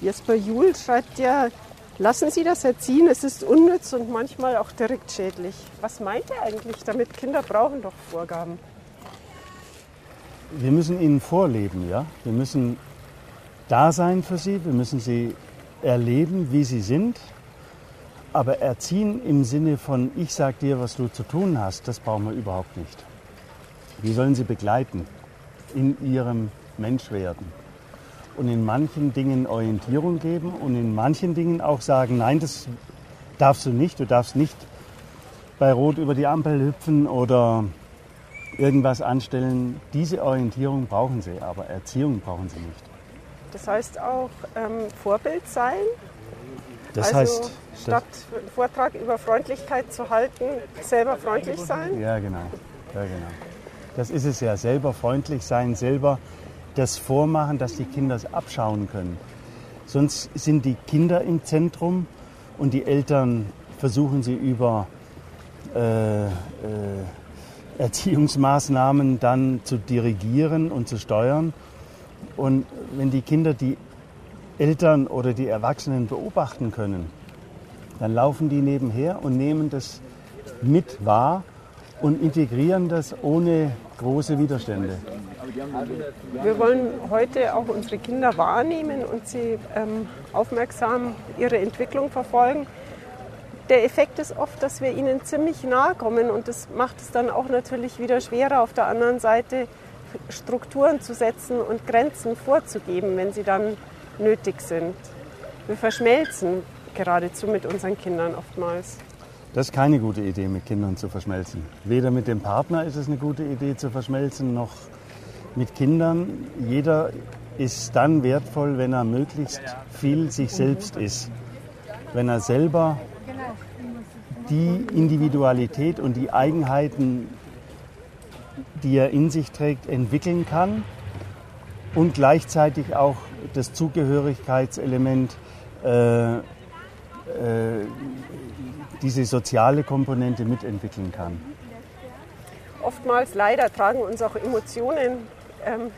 Jesper Juhl schreibt ja, lassen Sie das erziehen, es ist unnütz und manchmal auch direkt schädlich. Was meint er eigentlich damit? Kinder brauchen doch Vorgaben. Wir müssen ihnen vorleben, ja. Wir müssen da sein für sie, wir müssen sie erleben, wie sie sind. Aber erziehen im Sinne von, ich sag dir, was du zu tun hast, das brauchen wir überhaupt nicht. Wir sollen sie begleiten in ihrem Menschwerden und in manchen Dingen Orientierung geben und in manchen Dingen auch sagen, nein, das darfst du nicht, du darfst nicht bei Rot über die Ampel hüpfen oder irgendwas anstellen. Diese Orientierung brauchen sie, aber Erziehung brauchen sie nicht. Das heißt auch ähm, Vorbild sein. Das also heißt, statt einen Vortrag über Freundlichkeit zu halten, selber freundlich sein. Ja, genau. Ja, genau. Das ist es ja, selber freundlich sein, selber das vormachen, dass die Kinder es abschauen können. Sonst sind die Kinder im Zentrum und die Eltern versuchen sie über äh, äh, Erziehungsmaßnahmen dann zu dirigieren und zu steuern. Und wenn die Kinder die Eltern oder die Erwachsenen beobachten können, dann laufen die nebenher und nehmen das mit wahr und integrieren das ohne große Widerstände. Wir wollen heute auch unsere Kinder wahrnehmen und sie ähm, aufmerksam ihre Entwicklung verfolgen. Der Effekt ist oft, dass wir ihnen ziemlich nahe kommen und das macht es dann auch natürlich wieder schwerer, auf der anderen Seite Strukturen zu setzen und Grenzen vorzugeben, wenn sie dann nötig sind. Wir verschmelzen geradezu mit unseren Kindern oftmals. Das ist keine gute Idee, mit Kindern zu verschmelzen. Weder mit dem Partner ist es eine gute Idee zu verschmelzen, noch mit Kindern. Jeder ist dann wertvoll, wenn er möglichst viel sich selbst ist. Wenn er selber die Individualität und die Eigenheiten, die er in sich trägt, entwickeln kann und gleichzeitig auch das Zugehörigkeitselement, äh, äh, diese soziale Komponente mitentwickeln kann. Oftmals leider tragen uns auch Emotionen ähm,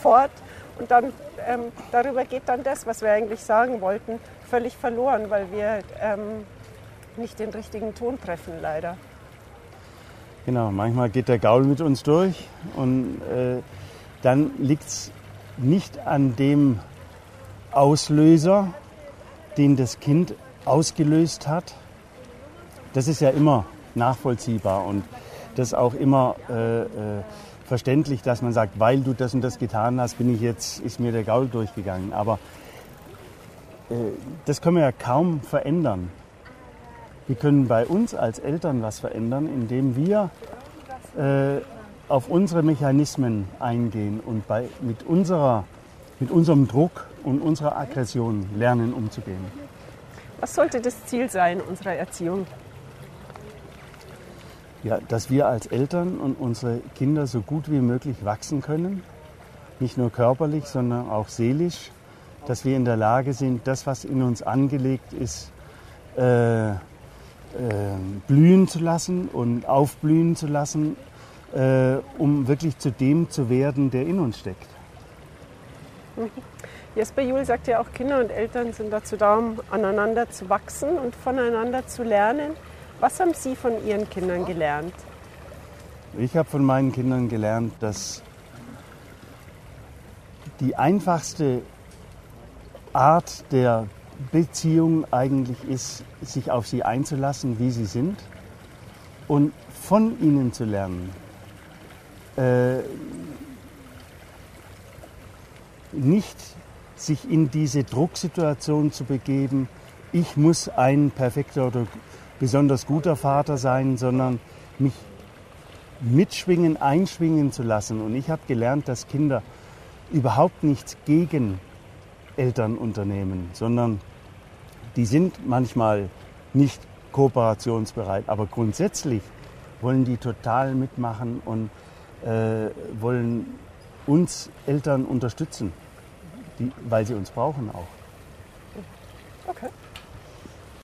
fort und dann ähm, darüber geht dann das, was wir eigentlich sagen wollten, völlig verloren, weil wir ähm, nicht den richtigen Ton treffen, leider. Genau, manchmal geht der Gaul mit uns durch und äh, dann liegt es nicht an dem Auslöser, den das Kind ausgelöst hat. Das ist ja immer nachvollziehbar und das auch immer äh, äh, verständlich, dass man sagt, weil du das und das getan hast, bin ich jetzt, ist mir der Gaul durchgegangen. Aber äh, das können wir ja kaum verändern. Wir können bei uns als Eltern was verändern, indem wir äh, auf unsere Mechanismen eingehen und bei, mit, unserer, mit unserem Druck und unserer Aggression lernen umzugehen. Was sollte das Ziel sein unserer Erziehung? Ja, dass wir als Eltern und unsere Kinder so gut wie möglich wachsen können, nicht nur körperlich, sondern auch seelisch, dass wir in der Lage sind, das, was in uns angelegt ist, äh, äh, blühen zu lassen und aufblühen zu lassen, äh, um wirklich zu dem zu werden, der in uns steckt. Mhm. Jesper Juhl sagt ja auch, Kinder und Eltern sind dazu da, um aneinander zu wachsen und voneinander zu lernen. Was haben Sie von Ihren Kindern gelernt? Ich habe von meinen Kindern gelernt, dass die einfachste Art der Beziehung eigentlich ist, sich auf sie einzulassen, wie sie sind und von ihnen zu lernen. Äh, nicht sich in diese Drucksituation zu begeben, ich muss ein perfekter oder besonders guter Vater sein, sondern mich mitschwingen, einschwingen zu lassen. Und ich habe gelernt, dass Kinder überhaupt nichts gegen Eltern unternehmen, sondern die sind manchmal nicht kooperationsbereit, aber grundsätzlich wollen die total mitmachen und äh, wollen uns Eltern unterstützen, die, weil sie uns brauchen auch. Okay.